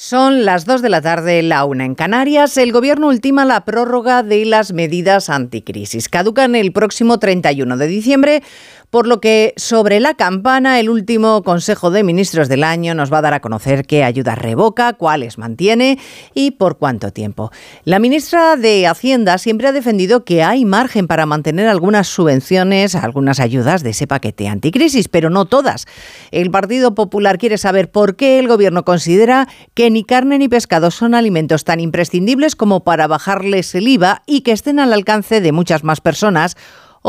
Son las 2 de la tarde, la una en Canarias. El gobierno ultima la prórroga de las medidas anticrisis. Caducan el próximo 31 de diciembre, por lo que sobre la campana el último Consejo de Ministros del año nos va a dar a conocer qué ayudas revoca, cuáles mantiene y por cuánto tiempo. La ministra de Hacienda siempre ha defendido que hay margen para mantener algunas subvenciones, algunas ayudas de ese paquete anticrisis, pero no todas. El Partido Popular quiere saber por qué el gobierno considera que ni carne ni pescado son alimentos tan imprescindibles como para bajarles el IVA y que estén al alcance de muchas más personas,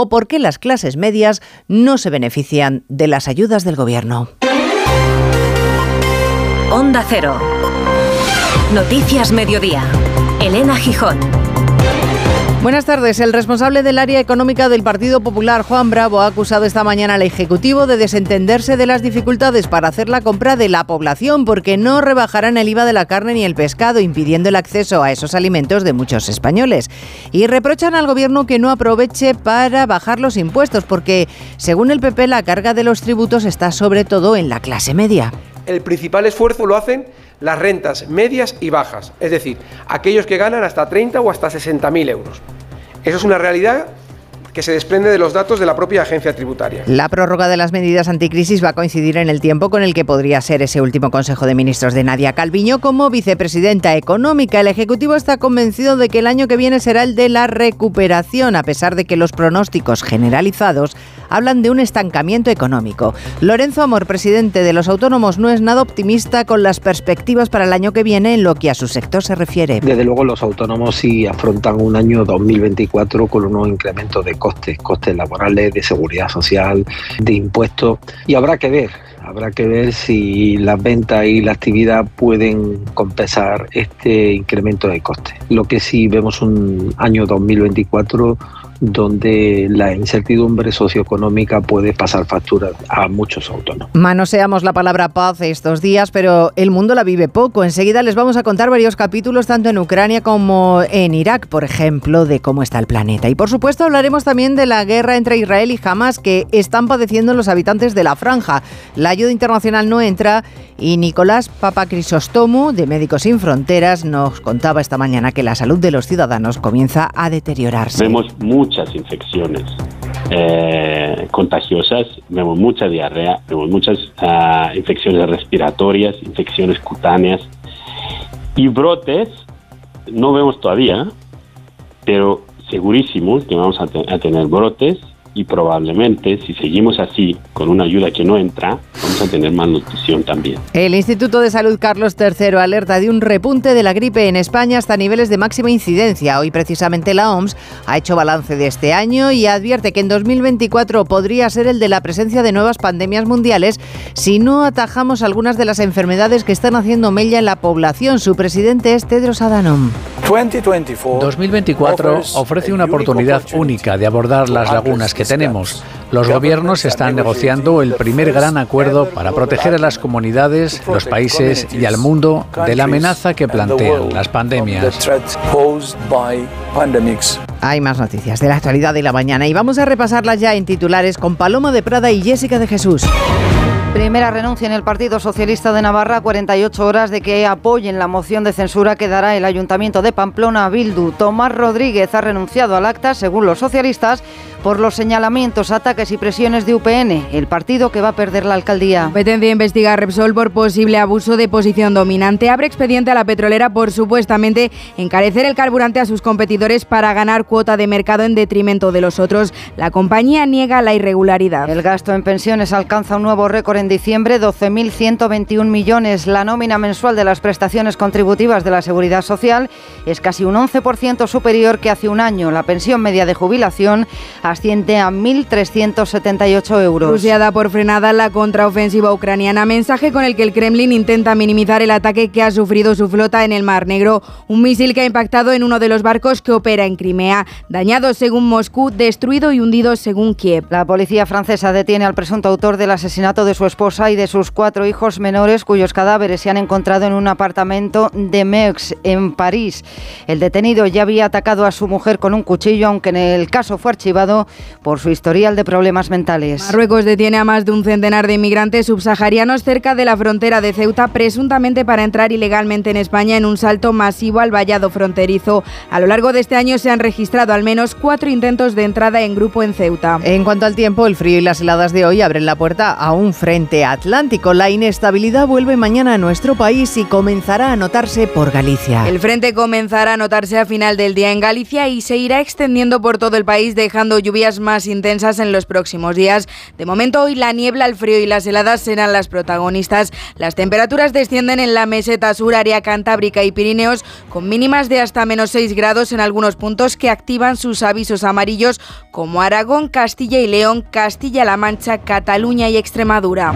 o por qué las clases medias no se benefician de las ayudas del gobierno. Onda Cero. Noticias Mediodía. Elena Gijón. Buenas tardes. El responsable del área económica del Partido Popular, Juan Bravo, ha acusado esta mañana al Ejecutivo de desentenderse de las dificultades para hacer la compra de la población porque no rebajarán el IVA de la carne ni el pescado, impidiendo el acceso a esos alimentos de muchos españoles. Y reprochan al Gobierno que no aproveche para bajar los impuestos porque, según el PP, la carga de los tributos está sobre todo en la clase media. El principal esfuerzo lo hacen las rentas medias y bajas, es decir, aquellos que ganan hasta 30 o hasta 60.000 euros. Eso es una realidad que se desprende de los datos de la propia agencia tributaria. La prórroga de las medidas anticrisis va a coincidir en el tiempo con el que podría ser ese último Consejo de Ministros de Nadia Calviño como vicepresidenta económica. El Ejecutivo está convencido de que el año que viene será el de la recuperación, a pesar de que los pronósticos generalizados hablan de un estancamiento económico. Lorenzo Amor, presidente de los autónomos, no es nada optimista con las perspectivas para el año que viene en lo que a su sector se refiere. Desde luego los autónomos sí afrontan un año 2024 con unos incrementos de costes, costes laborales, de seguridad social, de impuestos y habrá que ver Habrá que ver si las ventas y la actividad pueden compensar este incremento de costes. Lo que sí vemos un año 2024 donde la incertidumbre socioeconómica puede pasar factura a muchos autónomos. Manoseamos la palabra paz estos días, pero el mundo la vive poco. Enseguida les vamos a contar varios capítulos, tanto en Ucrania como en Irak, por ejemplo, de cómo está el planeta. Y por supuesto hablaremos también de la guerra entre Israel y Hamas que están padeciendo los habitantes de la franja. La ayuda internacional no entra y Nicolás Papacrisostomu, de Médicos Sin Fronteras, nos contaba esta mañana que la salud de los ciudadanos comienza a deteriorarse. Vemos muchas infecciones eh, contagiosas, vemos mucha diarrea, vemos muchas ah, infecciones respiratorias, infecciones cutáneas y brotes, no vemos todavía, pero segurísimos que vamos a tener brotes y probablemente si seguimos así con una ayuda que no entra, vamos a tener malnutrición también. El Instituto de Salud Carlos III alerta de un repunte de la gripe en España hasta niveles de máxima incidencia. Hoy precisamente la OMS ha hecho balance de este año y advierte que en 2024 podría ser el de la presencia de nuevas pandemias mundiales si no atajamos algunas de las enfermedades que están haciendo mella en la población. Su presidente es Tedros Adhanom. 2024 ofrece una oportunidad única de abordar las lagunas que tenemos. Los gobiernos están negociando el primer gran acuerdo para proteger a las comunidades, los países y al mundo de la amenaza que plantean las pandemias. Hay más noticias de la actualidad de la mañana y vamos a repasarlas ya en titulares con Paloma de Prada y Jessica de Jesús. Primera renuncia en el Partido Socialista de Navarra a 48 horas de que apoyen la moción de censura que dará el Ayuntamiento de Pamplona a Bildu. Tomás Rodríguez ha renunciado al acta, según los socialistas, por los señalamientos, ataques y presiones de UPN, el partido que va a perder la alcaldía. Competencia investiga Repsol por posible abuso de posición dominante. Abre expediente a la petrolera por supuestamente encarecer el carburante a sus competidores para ganar cuota de mercado en detrimento de los otros. La compañía niega la irregularidad. El gasto en pensiones alcanza un nuevo récord en diciembre, 12.121 millones. La nómina mensual de las prestaciones contributivas de la Seguridad Social es casi un 11% superior que hace un año. La pensión media de jubilación asciende a 1.378 euros. Rusia da por frenada la contraofensiva ucraniana, mensaje con el que el Kremlin intenta minimizar el ataque que ha sufrido su flota en el Mar Negro, un misil que ha impactado en uno de los barcos que opera en Crimea, dañado según Moscú, destruido y hundido según Kiev. La policía francesa detiene al presunto autor del asesinato de su esposa y de sus cuatro hijos menores cuyos cadáveres se han encontrado en un apartamento de Meux, en París. El detenido ya había atacado a su mujer con un cuchillo, aunque en el caso fue archivado por su historial de problemas mentales. Marruecos detiene a más de un centenar de inmigrantes subsaharianos cerca de la frontera de Ceuta, presuntamente para entrar ilegalmente en España en un salto masivo al vallado fronterizo. A lo largo de este año se han registrado al menos cuatro intentos de entrada en grupo en Ceuta. En cuanto al tiempo, el frío y las heladas de hoy abren la puerta a un frente atlántico. La inestabilidad vuelve mañana a nuestro país y comenzará a notarse por Galicia. El frente comenzará a notarse a final del día en Galicia y se irá extendiendo por todo el país, dejando lluvias más intensas en los próximos días. De momento, hoy la niebla, el frío y las heladas serán las protagonistas. Las temperaturas descienden en la meseta sur, área cantábrica y Pirineos, con mínimas de hasta menos 6 grados en algunos puntos que activan sus avisos amarillos, como Aragón, Castilla y León, Castilla-La Mancha, Cataluña y Extremadura.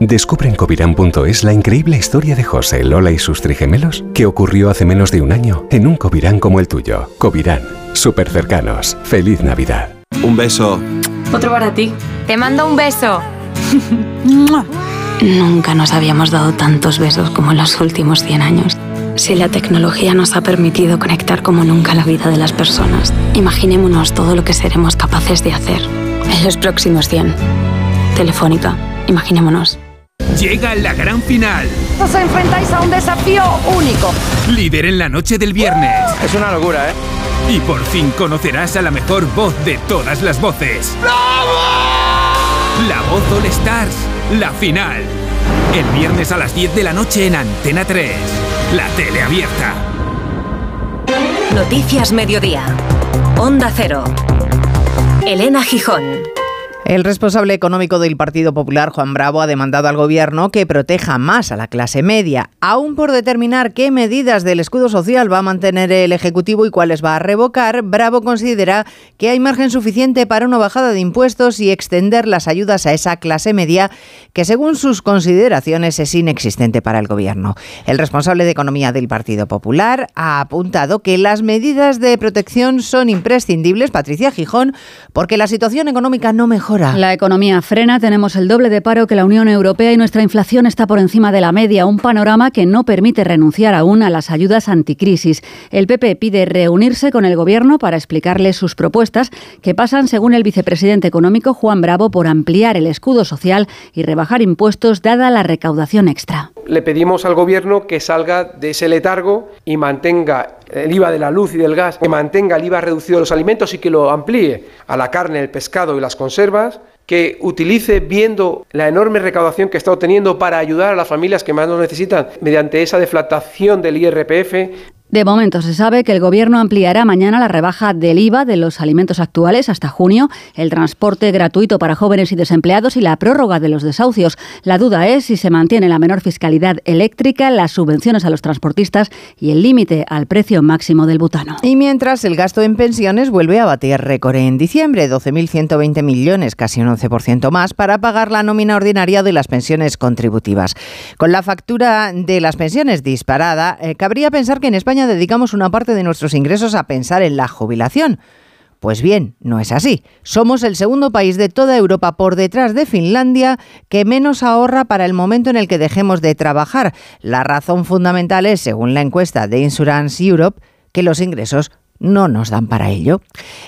Descubre en covirán.es la increíble historia de José, Lola y sus trigemelos que ocurrió hace menos de un año en un Covirán como el tuyo. Covirán, súper cercanos. Feliz Navidad. Un beso. Otro para ti. Te mando un beso. Nunca nos habíamos dado tantos besos como en los últimos 100 años. Si la tecnología nos ha permitido conectar como nunca la vida de las personas, imaginémonos todo lo que seremos capaces de hacer en los próximos 100. Telefónica, imaginémonos. Llega la gran final. Os enfrentáis a un desafío único. Líder en la noche del viernes. Es una locura, ¿eh? Y por fin conocerás a la mejor voz de todas las voces. La voz All Stars, la final. El viernes a las 10 de la noche en Antena 3. La tele abierta. Noticias Mediodía. Onda Cero. Elena Gijón. El responsable económico del Partido Popular, Juan Bravo, ha demandado al Gobierno que proteja más a la clase media, aún por determinar qué medidas del escudo social va a mantener el Ejecutivo y cuáles va a revocar. Bravo considera que hay margen suficiente para una bajada de impuestos y extender las ayudas a esa clase media que, según sus consideraciones, es inexistente para el Gobierno. El responsable de Economía del Partido Popular ha apuntado que las medidas de protección son imprescindibles, Patricia Gijón, porque la situación económica no mejora. La economía frena, tenemos el doble de paro que la Unión Europea y nuestra inflación está por encima de la media, un panorama que no permite renunciar aún a las ayudas anticrisis. El PP pide reunirse con el Gobierno para explicarle sus propuestas, que pasan, según el vicepresidente económico Juan Bravo, por ampliar el escudo social y rebajar impuestos dada la recaudación extra. Le pedimos al Gobierno que salga de ese letargo y mantenga el IVA de la luz y del gas, que mantenga el IVA reducido de los alimentos y que lo amplíe a la carne, el pescado y las conservas, que utilice viendo la enorme recaudación que está obteniendo para ayudar a las familias que más lo necesitan mediante esa deflatación del IRPF, de momento se sabe que el Gobierno ampliará mañana la rebaja del IVA de los alimentos actuales hasta junio, el transporte gratuito para jóvenes y desempleados y la prórroga de los desahucios. La duda es si se mantiene la menor fiscalidad eléctrica, las subvenciones a los transportistas y el límite al precio máximo del butano. Y mientras el gasto en pensiones vuelve a batir récord en diciembre, 12.120 millones, casi un 11% más, para pagar la nómina ordinaria de las pensiones contributivas. Con la factura de las pensiones disparada, eh, cabría pensar que en España dedicamos una parte de nuestros ingresos a pensar en la jubilación. Pues bien, no es así. Somos el segundo país de toda Europa por detrás de Finlandia que menos ahorra para el momento en el que dejemos de trabajar. La razón fundamental es, según la encuesta de Insurance Europe, que los ingresos no nos dan para ello.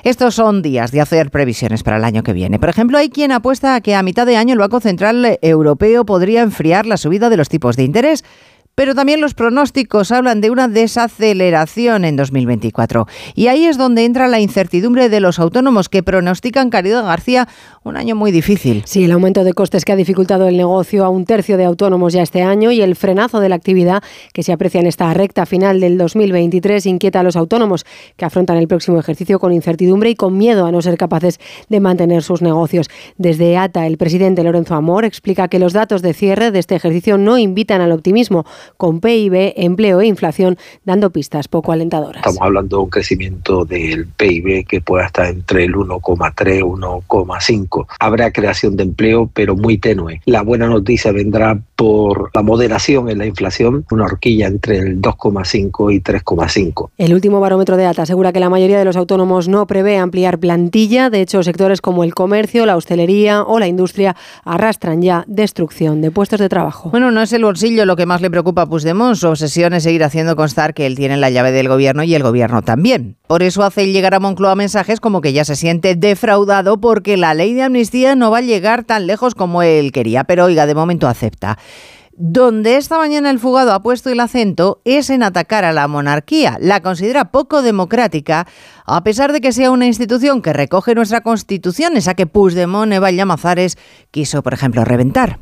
Estos son días de hacer previsiones para el año que viene. Por ejemplo, hay quien apuesta a que a mitad de año el Banco Central Europeo podría enfriar la subida de los tipos de interés pero también los pronósticos hablan de una desaceleración en 2024. Y ahí es donde entra la incertidumbre de los autónomos que pronostican, Caridad García, un año muy difícil. Sí, el aumento de costes que ha dificultado el negocio a un tercio de autónomos ya este año y el frenazo de la actividad que se aprecia en esta recta final del 2023 inquieta a los autónomos que afrontan el próximo ejercicio con incertidumbre y con miedo a no ser capaces de mantener sus negocios. Desde ATA, el presidente Lorenzo Amor explica que los datos de cierre de este ejercicio no invitan al optimismo con PIB, empleo e inflación dando pistas poco alentadoras. Estamos hablando de un crecimiento del PIB que pueda estar entre el 1,3 1,5. Habrá creación de empleo, pero muy tenue. La buena noticia vendrá por la moderación en la inflación, una horquilla entre el 2,5 y 3,5. El último barómetro de data asegura que la mayoría de los autónomos no prevé ampliar plantilla. De hecho, sectores como el comercio, la hostelería o la industria arrastran ya destrucción de puestos de trabajo. Bueno, no es el bolsillo lo que más le preocupa a Puigdemont. Su obsesión es seguir haciendo constar que él tiene la llave del gobierno y el gobierno también. Por eso hace llegar a Moncloa mensajes como que ya se siente defraudado porque la ley de amnistía no va a llegar tan lejos como él quería. Pero oiga, de momento acepta. Donde esta mañana el fugado ha puesto el acento es en atacar a la monarquía. La considera poco democrática, a pesar de que sea una institución que recoge nuestra constitución, esa que Puigdemont, Eva Llamazares quiso, por ejemplo, reventar.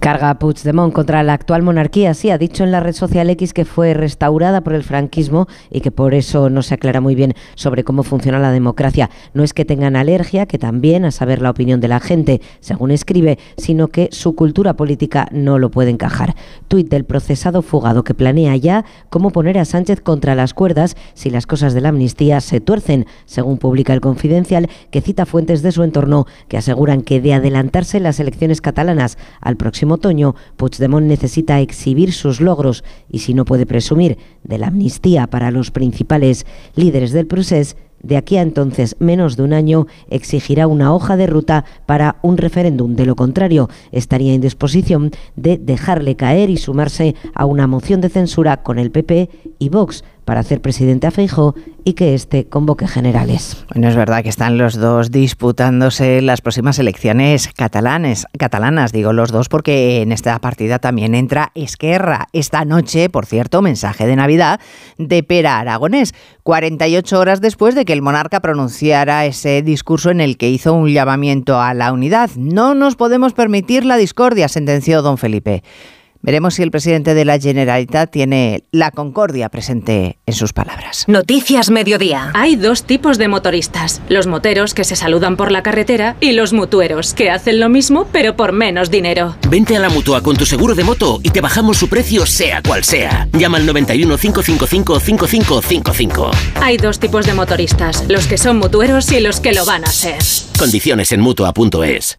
Carga Puigdemont contra la actual monarquía. Sí, ha dicho en la red social X que fue restaurada por el franquismo y que por eso no se aclara muy bien sobre cómo funciona la democracia. No es que tengan alergia, que también a saber la opinión de la gente, según escribe, sino que su cultura política no lo puede encajar. Tuit del procesado fugado que planea ya cómo poner a Sánchez contra las cuerdas si las cosas de la amnistía se tuercen, según publica el Confidencial, que cita fuentes de su entorno que aseguran que de adelantarse las elecciones catalanas al próximo otoño, Puigdemont necesita exhibir sus logros y si no puede presumir de la amnistía para los principales líderes del procés, de aquí a entonces, menos de un año, exigirá una hoja de ruta para un referéndum. De lo contrario, estaría en disposición de dejarle caer y sumarse a una moción de censura con el PP y Vox para hacer presidente a Feijóo y que éste convoque generales. Bueno, es verdad que están los dos disputándose las próximas elecciones catalanes, catalanas, digo los dos, porque en esta partida también entra Esquerra. Esta noche, por cierto, mensaje de Navidad de Pera Aragonés, 48 horas después de que el monarca pronunciara ese discurso en el que hizo un llamamiento a la unidad. No nos podemos permitir la discordia, sentenció don Felipe. Veremos si el presidente de la Generalitat tiene la concordia presente en sus palabras. Noticias Mediodía. Hay dos tipos de motoristas. Los moteros que se saludan por la carretera y los mutueros que hacen lo mismo pero por menos dinero. Vente a la mutua con tu seguro de moto y te bajamos su precio sea cual sea. Llama al 91 555 5555. Hay dos tipos de motoristas. Los que son mutueros y los que lo van a ser. Condiciones en mutua.es.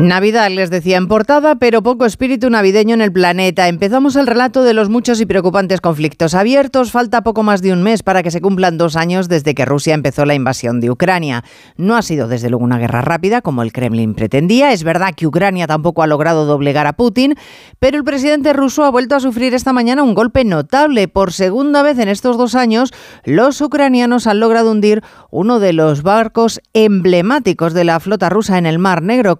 Navidad les decía en portada, pero poco espíritu navideño en el planeta. Empezamos el relato de los muchos y preocupantes conflictos abiertos. Falta poco más de un mes para que se cumplan dos años desde que Rusia empezó la invasión de Ucrania. No ha sido desde luego una guerra rápida como el Kremlin pretendía. Es verdad que Ucrania tampoco ha logrado doblegar a Putin, pero el presidente ruso ha vuelto a sufrir esta mañana un golpe notable. Por segunda vez en estos dos años, los ucranianos han logrado hundir uno de los barcos emblemáticos de la flota rusa en el Mar Negro,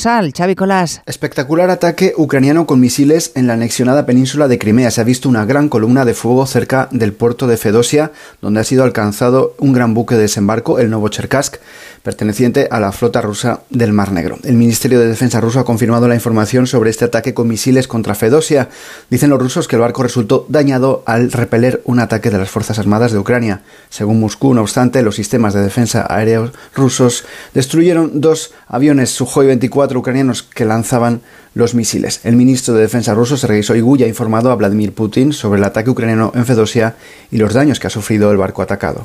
corresponsal Colás. Espectacular ataque ucraniano con misiles en la anexionada península de Crimea. Se ha visto una gran columna de fuego cerca del puerto de Fedosia, donde ha sido alcanzado un gran buque de desembarco, el Novocherkassk, perteneciente a la flota rusa del Mar Negro. El Ministerio de Defensa ruso ha confirmado la información sobre este ataque con misiles contra Fedosia. Dicen los rusos que el barco resultó dañado al repeler un ataque de las Fuerzas Armadas de Ucrania. Según Moscú, no obstante, los sistemas de defensa aéreos rusos destruyeron dos aviones Sukhoi 24 ucranianos que lanzaban los misiles. El ministro de Defensa ruso, Sergei Shoigu, ya ha informado a Vladimir Putin sobre el ataque ucraniano en Fedosia y los daños que ha sufrido el barco atacado.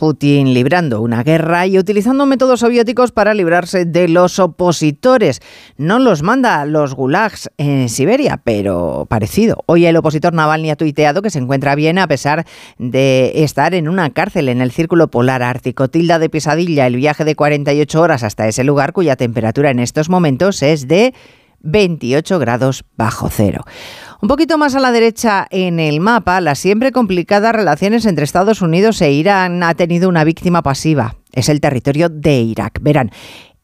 Putin librando una guerra y utilizando métodos soviéticos para librarse de los opositores. No los manda a los gulags en Siberia, pero parecido. Hoy el opositor Navalny ha tuiteado que se encuentra bien a pesar de estar en una cárcel en el Círculo Polar Ártico. Tilda de pesadilla el viaje de 48 horas hasta ese lugar cuya temperatura en estos momentos es de 28 grados bajo cero. Un poquito más a la derecha en el mapa, las siempre complicadas relaciones entre Estados Unidos e Irán ha tenido una víctima pasiva. Es el territorio de Irak. Verán,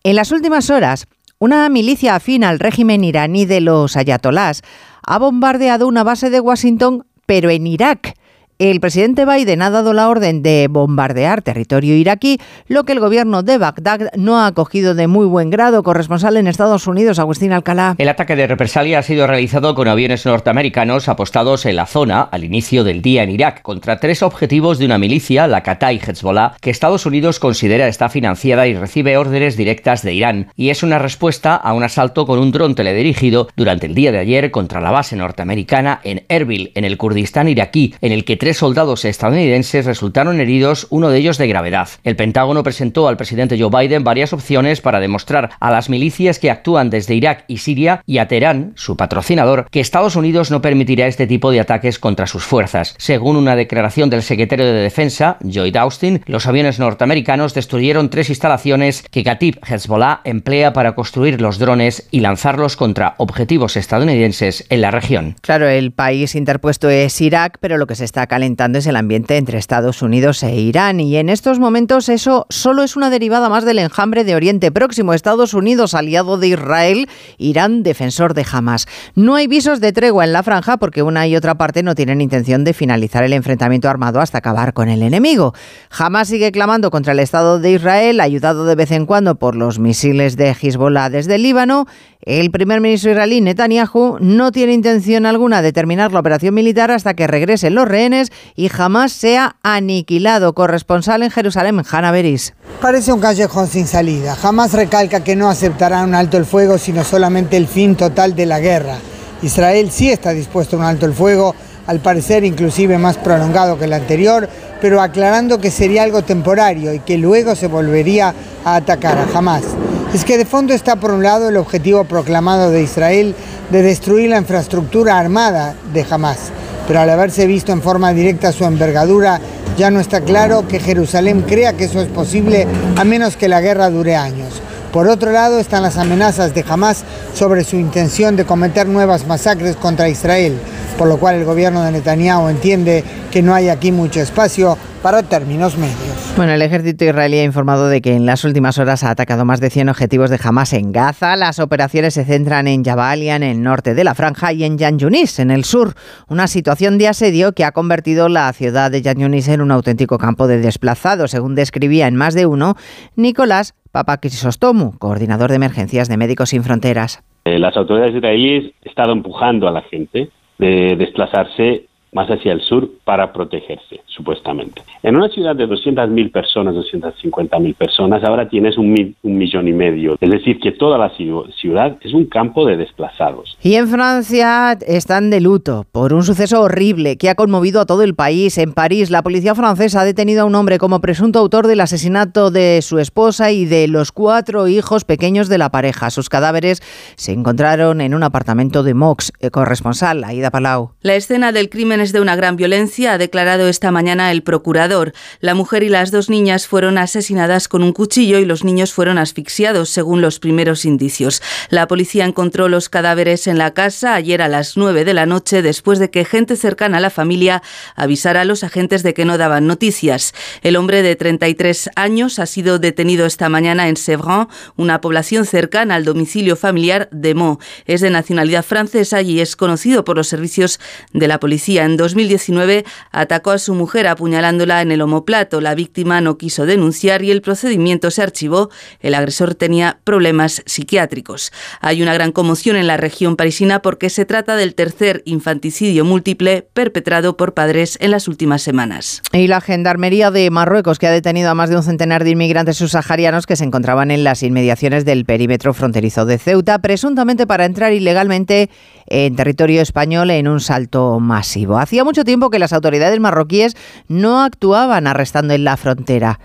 en las últimas horas, una milicia afín al régimen iraní de los ayatolás ha bombardeado una base de Washington, pero en Irak. El presidente Biden ha dado la orden de bombardear territorio iraquí, lo que el gobierno de Bagdad no ha acogido de muy buen grado. Corresponsal en Estados Unidos, Agustín Alcalá. El ataque de represalia ha sido realizado con aviones norteamericanos apostados en la zona al inicio del día en Irak contra tres objetivos de una milicia, la Qatar Hezbollah, que Estados Unidos considera está financiada y recibe órdenes directas de Irán. Y es una respuesta a un asalto con un dron teledirigido durante el día de ayer contra la base norteamericana en Erbil, en el Kurdistán iraquí, en el que tres soldados estadounidenses resultaron heridos, uno de ellos de gravedad. El Pentágono presentó al presidente Joe Biden varias opciones para demostrar a las milicias que actúan desde Irak y Siria y a Teherán, su patrocinador, que Estados Unidos no permitirá este tipo de ataques contra sus fuerzas. Según una declaración del secretario de Defensa, Lloyd Austin, los aviones norteamericanos destruyeron tres instalaciones que Katib Hezbollah emplea para construir los drones y lanzarlos contra objetivos estadounidenses en la región. Claro, el país interpuesto es Irak, pero lo que se está calentando es el ambiente entre Estados Unidos e Irán. Y en estos momentos eso solo es una derivada más del enjambre de Oriente Próximo. Estados Unidos, aliado de Israel, Irán, defensor de Hamas. No hay visos de tregua en la franja porque una y otra parte no tienen intención de finalizar el enfrentamiento armado hasta acabar con el enemigo. Hamas sigue clamando contra el Estado de Israel, ayudado de vez en cuando por los misiles de Hezbollah desde el Líbano. El primer ministro israelí Netanyahu no tiene intención alguna de terminar la operación militar hasta que regresen los rehenes y jamás sea aniquilado. Corresponsal en Jerusalén, Hanna Beris. Parece un callejón sin salida. Jamás recalca que no aceptará un alto el fuego, sino solamente el fin total de la guerra. Israel sí está dispuesto a un alto el fuego, al parecer inclusive más prolongado que el anterior, pero aclarando que sería algo temporario y que luego se volvería a atacar a Hamas. Es que de fondo está por un lado el objetivo proclamado de Israel de destruir la infraestructura armada de Hamas, pero al haberse visto en forma directa su envergadura, ya no está claro que Jerusalén crea que eso es posible a menos que la guerra dure años. Por otro lado están las amenazas de Hamas sobre su intención de cometer nuevas masacres contra Israel, por lo cual el gobierno de Netanyahu entiende que no hay aquí mucho espacio para términos medios. Bueno, el ejército israelí ha informado de que en las últimas horas ha atacado más de 100 objetivos de Hamas en Gaza. Las operaciones se centran en Jabalia, en el norte de la franja, y en Yan Yunis, en el sur. Una situación de asedio que ha convertido la ciudad de Yan Yunis en un auténtico campo de desplazados, según describía en más de uno Nicolás Papa Crisostomu, coordinador de emergencias de Médicos Sin Fronteras. Eh, las autoridades israelíes han estado empujando a la gente de desplazarse más hacia el sur para protegerse, supuestamente. En una ciudad de 200.000 personas, 250.000 personas, ahora tienes un, mi- un millón y medio. Es decir, que toda la ciu- ciudad es un campo de desplazados. Y en Francia están de luto por un suceso horrible que ha conmovido a todo el país. En París, la policía francesa ha detenido a un hombre como presunto autor del asesinato de su esposa y de los cuatro hijos pequeños de la pareja. Sus cadáveres se encontraron en un apartamento de Mox. Corresponsal, Aida Palau. La escena del crimen de una gran violencia, ha declarado esta mañana el procurador. La mujer y las dos niñas fueron asesinadas con un cuchillo y los niños fueron asfixiados, según los primeros indicios. La policía encontró los cadáveres en la casa ayer a las 9 de la noche, después de que gente cercana a la familia avisara a los agentes de que no daban noticias. El hombre de 33 años ha sido detenido esta mañana en Sevran, una población cercana al domicilio familiar de Meaux. Es de nacionalidad francesa y es conocido por los servicios de la policía. En 2019 atacó a su mujer apuñalándola en el omoplato. La víctima no quiso denunciar y el procedimiento se archivó. El agresor tenía problemas psiquiátricos. Hay una gran conmoción en la región parisina porque se trata del tercer infanticidio múltiple perpetrado por padres en las últimas semanas. Y la Gendarmería de Marruecos, que ha detenido a más de un centenar de inmigrantes subsaharianos que se encontraban en las inmediaciones del perímetro fronterizo de Ceuta, presuntamente para entrar ilegalmente en territorio español en un salto masivo. Hacía mucho tiempo que las autoridades marroquíes no actuaban arrestando en la frontera.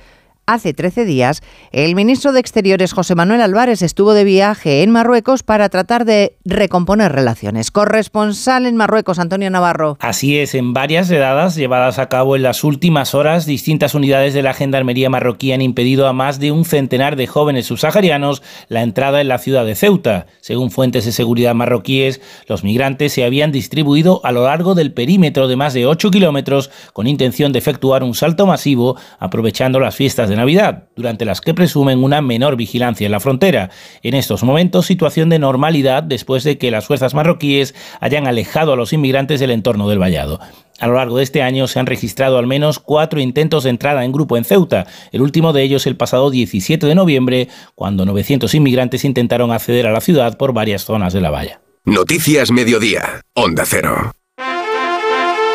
Hace 13 días, el ministro de Exteriores José Manuel Álvarez estuvo de viaje en Marruecos para tratar de recomponer relaciones. Corresponsal en Marruecos, Antonio Navarro. Así es, en varias redadas llevadas a cabo en las últimas horas, distintas unidades de la Gendarmería marroquí han impedido a más de un centenar de jóvenes subsaharianos la entrada en la ciudad de Ceuta. Según fuentes de seguridad marroquíes, los migrantes se habían distribuido a lo largo del perímetro de más de 8 kilómetros con intención de efectuar un salto masivo aprovechando las fiestas de Navidad, durante las que presumen una menor vigilancia en la frontera. En estos momentos, situación de normalidad después de que las fuerzas marroquíes hayan alejado a los inmigrantes del entorno del vallado. A lo largo de este año se han registrado al menos cuatro intentos de entrada en grupo en Ceuta, el último de ellos el pasado 17 de noviembre, cuando 900 inmigrantes intentaron acceder a la ciudad por varias zonas de la valla. Noticias Mediodía, Onda Cero.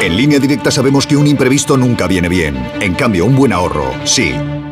En línea directa sabemos que un imprevisto nunca viene bien. En cambio, un buen ahorro, sí.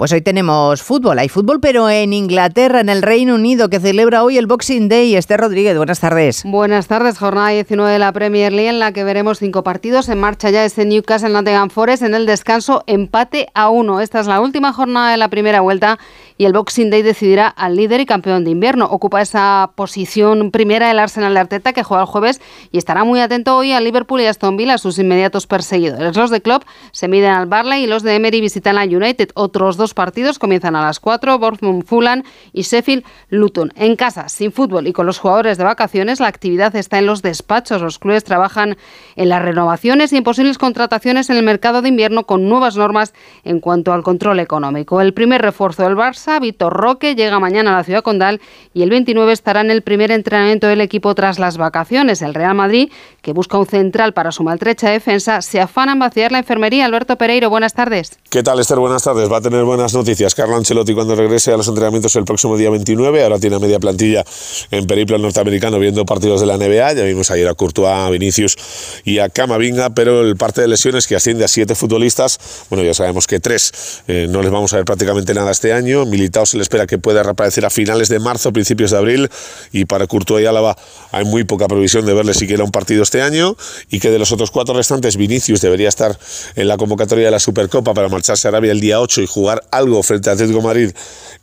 Pues hoy tenemos fútbol, hay fútbol, pero en Inglaterra, en el Reino Unido, que celebra hoy el Boxing Day. Esther Rodríguez, buenas tardes. Buenas tardes, jornada 19 de la Premier League, en la que veremos cinco partidos. En marcha ya este Newcastle Nottingham Forest en el descanso, empate a uno. Esta es la última jornada de la primera vuelta y el Boxing Day decidirá al líder y campeón de invierno. Ocupa esa posición primera el Arsenal de Arteta, que juega el jueves y estará muy atento hoy a Liverpool y Aston Villa, sus inmediatos perseguidores. Los de Klopp se miden al Barley y los de Emery visitan a United. Otros dos partidos comienzan a las 4, Bournemouth Fulham y Sheffield Luton. En casa, sin fútbol y con los jugadores de vacaciones, la actividad está en los despachos. Los clubes trabajan en las renovaciones y en posibles contrataciones en el mercado de invierno con nuevas normas en cuanto al control económico. El primer refuerzo del Barça, Vitor Roque, llega mañana a la ciudad condal y el 29 estará en el primer entrenamiento del equipo tras las vacaciones. El Real Madrid, que busca un central para su maltrecha defensa, se afana en vaciar la enfermería. Alberto Pereiro, buenas tardes. ¿Qué tal, Esther? Buenas tardes. Va a tener buenas noticias. Carlo Ancelotti cuando regrese a los entrenamientos el próximo día 29. Ahora tiene media plantilla en periplo norteamericano viendo partidos de la NBA. Ya vimos ayer a Courtois, a Vinicius y a Camavinga, pero el parte de lesiones que asciende a siete futbolistas, bueno, ya sabemos que tres eh, no les vamos a ver prácticamente nada este año. Se le espera que pueda reaparecer a finales de marzo, principios de abril, y para Courtois y Álava hay muy poca previsión de verle siquiera un partido este año, y que de los otros cuatro restantes, Vinicius debería estar en la convocatoria de la Supercopa para marcharse a Arabia el día 8 y jugar algo frente a Atlético Madrid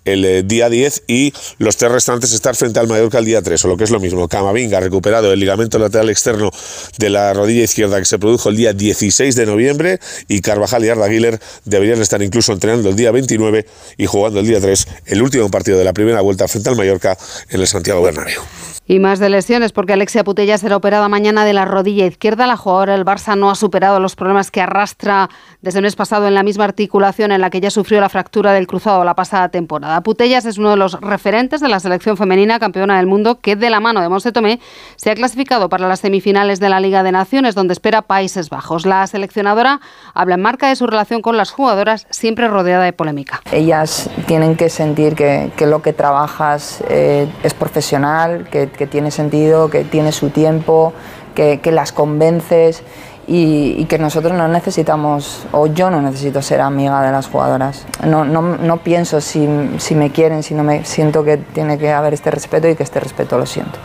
el eh, día 10 y los tres restantes estar frente al Mallorca el día 3, o lo que es lo mismo, Camavinga recuperado el ligamento lateral externo de la rodilla izquierda que se produjo el día 16 de noviembre y Carvajal y Arda Güler deberían estar incluso entrenando el día 29 y jugando el día 3 el último partido de la primera vuelta frente al Mallorca en el Santiago Bernabéu. Y más de lesiones, porque Alexia Putella será operada mañana de la rodilla izquierda. La jugadora del Barça no ha superado los problemas que arrastra desde el mes pasado en la misma articulación en la que ya sufrió la fractura del cruzado la pasada temporada. Putellas es uno de los referentes de la selección femenina campeona del mundo que de la mano de Monse Tomé se ha clasificado para las semifinales de la Liga de Naciones donde espera Países Bajos. La seleccionadora habla en marca de su relación con las jugadoras siempre rodeada de polémica. Ellas tienen que sentir que, lo que trabajas eh, es profesional, que, que, tiene sentido, que tiene su tiempo, que, que las convences y, y, que nosotros no necesitamos, o yo no necesito ser amiga de las jugadoras. No, no, no pienso si, si me quieren, si no me siento que tiene que haber este respeto y que este respeto lo siento.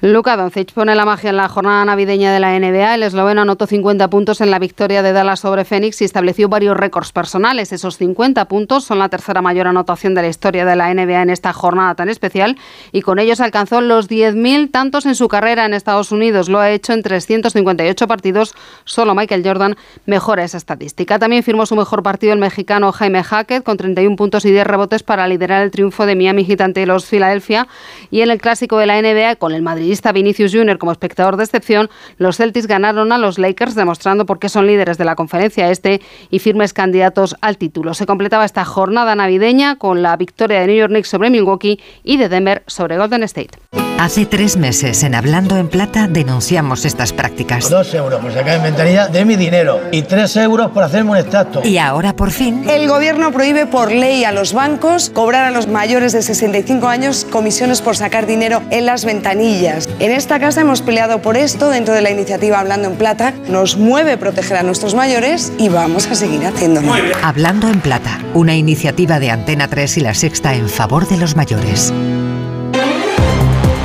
Luka Doncic pone la magia en la jornada navideña de la NBA. El esloveno anotó 50 puntos en la victoria de Dallas sobre Phoenix y estableció varios récords personales. Esos 50 puntos son la tercera mayor anotación de la historia de la NBA en esta jornada tan especial y con ellos alcanzó los 10.000 tantos en su carrera en Estados Unidos. Lo ha hecho en 358 partidos. Solo Michael Jordan mejora esa estadística. También firmó su mejor partido el mexicano Jaime Hackett con 31 puntos y 10 rebotes para liderar el triunfo de Miami Heat ante los Philadelphia y en el clásico de la NBA con el Madrid madridista Vinicius Junior como espectador de excepción, los Celtics ganaron a los Lakers demostrando por qué son líderes de la conferencia este y firmes candidatos al título. Se completaba esta jornada navideña con la victoria de New York Knicks sobre Milwaukee y de Denver sobre Golden State. Hace tres meses en Hablando en Plata denunciamos estas prácticas. Dos euros por sacar inventaría de mi dinero y tres euros por hacerme un extracto. Y ahora por fin. El gobierno prohíbe por ley a los bancos cobrar a los mayores de 65 años comisiones por sacar dinero en las ventanillas. En esta casa hemos peleado por esto dentro de la iniciativa Hablando en Plata. Nos mueve proteger a nuestros mayores y vamos a seguir haciéndolo. Hablando en Plata, una iniciativa de Antena 3 y La Sexta en favor de los mayores.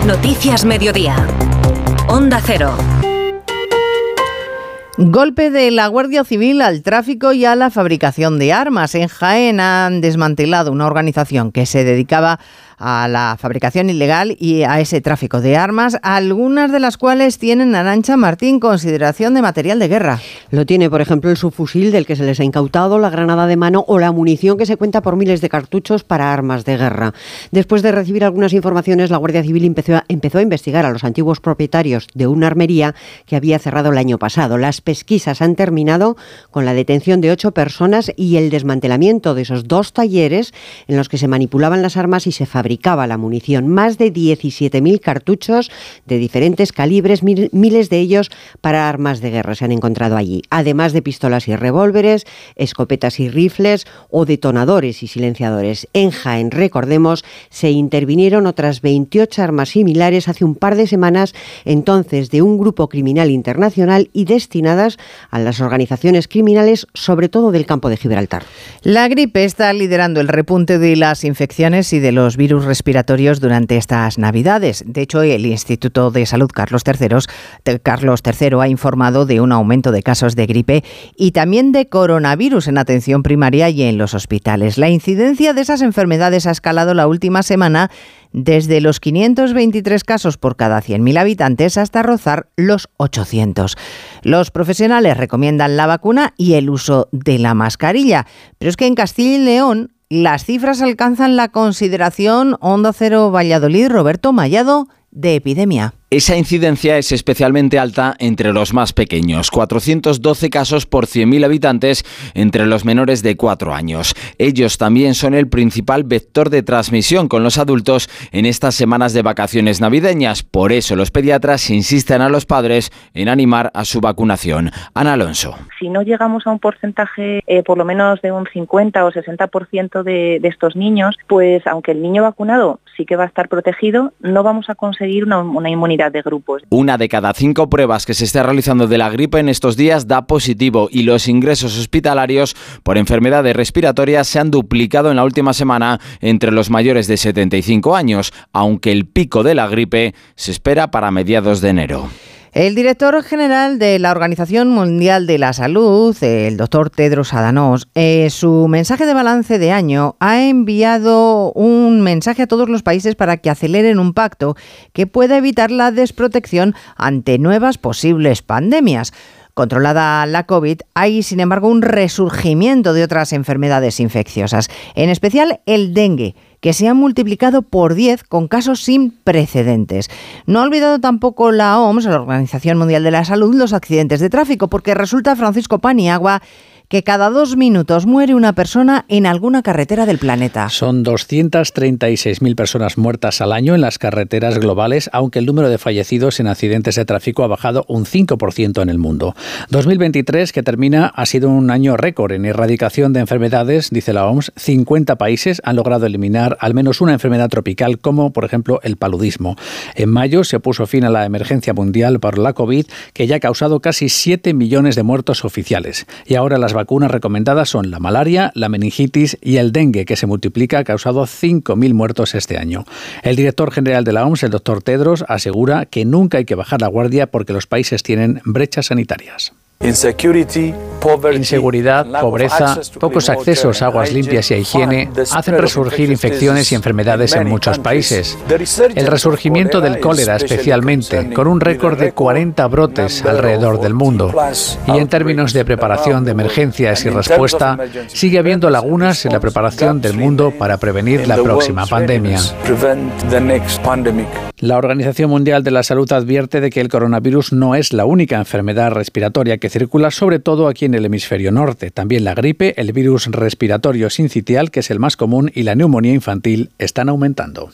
Noticias Mediodía. Onda Cero. Golpe de la Guardia Civil al tráfico y a la fabricación de armas. En Jaén han desmantelado una organización que se dedicaba a la fabricación ilegal y a ese tráfico de armas, algunas de las cuales tienen Arancha Martín consideración de material de guerra. Lo tiene, por ejemplo, el subfusil del que se les ha incautado, la granada de mano o la munición que se cuenta por miles de cartuchos para armas de guerra. Después de recibir algunas informaciones, la Guardia Civil empezó a, empezó a investigar a los antiguos propietarios de una armería que había cerrado el año pasado. Las pesquisas han terminado con la detención de ocho personas y el desmantelamiento de esos dos talleres en los que se manipulaban las armas y se fabricaban fabricaba la munición. Más de 17.000 cartuchos de diferentes calibres, miles de ellos para armas de guerra se han encontrado allí. Además de pistolas y revólveres, escopetas y rifles o detonadores y silenciadores. En Jaén, recordemos, se intervinieron otras 28 armas similares hace un par de semanas, entonces de un grupo criminal internacional y destinadas a las organizaciones criminales, sobre todo del campo de Gibraltar. La gripe está liderando el repunte de las infecciones y de los virus respiratorios durante estas Navidades. De hecho, el Instituto de Salud Carlos III, Carlos III ha informado de un aumento de casos de gripe y también de coronavirus en atención primaria y en los hospitales. La incidencia de esas enfermedades ha escalado la última semana desde los 523 casos por cada 100.000 habitantes hasta rozar los 800. Los profesionales recomiendan la vacuna y el uso de la mascarilla, pero es que en Castilla y León las cifras alcanzan la consideración Onda Cero Valladolid Roberto Mayado de epidemia. Esa incidencia es especialmente alta entre los más pequeños, 412 casos por 100.000 habitantes entre los menores de 4 años. Ellos también son el principal vector de transmisión con los adultos en estas semanas de vacaciones navideñas. Por eso los pediatras insisten a los padres en animar a su vacunación. Ana Alonso. Si no llegamos a un porcentaje eh, por lo menos de un 50 o 60% de, de estos niños, pues aunque el niño vacunado sí que va a estar protegido, no vamos a conseguir una, una inmunidad de grupos. Una de cada cinco pruebas que se está realizando de la gripe en estos días da positivo y los ingresos hospitalarios por enfermedades respiratorias se han duplicado en la última semana entre los mayores de 75 años, aunque el pico de la gripe se espera para mediados de enero. El director general de la Organización Mundial de la Salud, el doctor Tedros Adhanom, en su mensaje de balance de año ha enviado un mensaje a todos los países para que aceleren un pacto que pueda evitar la desprotección ante nuevas posibles pandemias. Controlada la COVID, hay sin embargo un resurgimiento de otras enfermedades infecciosas, en especial el dengue que se ha multiplicado por 10 con casos sin precedentes. No ha olvidado tampoco la OMS, la Organización Mundial de la Salud, los accidentes de tráfico, porque resulta Francisco Paniagua que cada dos minutos muere una persona en alguna carretera del planeta. Son 236.000 personas muertas al año en las carreteras globales, aunque el número de fallecidos en accidentes de tráfico ha bajado un 5% en el mundo. 2023, que termina, ha sido un año récord en erradicación de enfermedades, dice la OMS. 50 países han logrado eliminar al menos una enfermedad tropical, como por ejemplo el paludismo. En mayo se puso fin a la emergencia mundial por la COVID, que ya ha causado casi 7 millones de muertos oficiales. Y ahora las vacunas recomendadas son la malaria, la meningitis y el dengue, que se multiplica, ha causado 5.000 muertos este año. El director general de la OMS, el doctor Tedros, asegura que nunca hay que bajar la guardia porque los países tienen brechas sanitarias. Inseguridad, pobreza, pocos accesos a aguas limpias y a higiene hacen resurgir infecciones y enfermedades en muchos países. El resurgimiento del cólera especialmente, con un récord de 40 brotes alrededor del mundo. Y en términos de preparación de emergencias y respuesta, sigue habiendo lagunas en la preparación del mundo para prevenir la próxima pandemia. La Organización Mundial de la Salud advierte de que el coronavirus no es la única enfermedad respiratoria que circula sobre todo aquí en el hemisferio norte. También la gripe, el virus respiratorio sincitial, que es el más común, y la neumonía infantil están aumentando.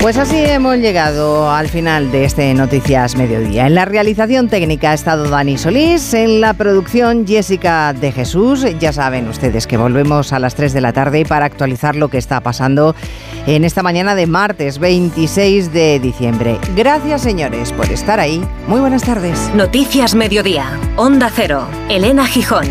Pues así hemos llegado al final de este Noticias Mediodía. En la realización técnica ha estado Dani Solís, en la producción Jessica de Jesús. Ya saben ustedes que volvemos a las 3 de la tarde para actualizar lo que está pasando en esta mañana de martes 26 de diciembre. Gracias señores por estar ahí. Muy buenas tardes. Noticias Mediodía. Onda Cero. Elena Gijón.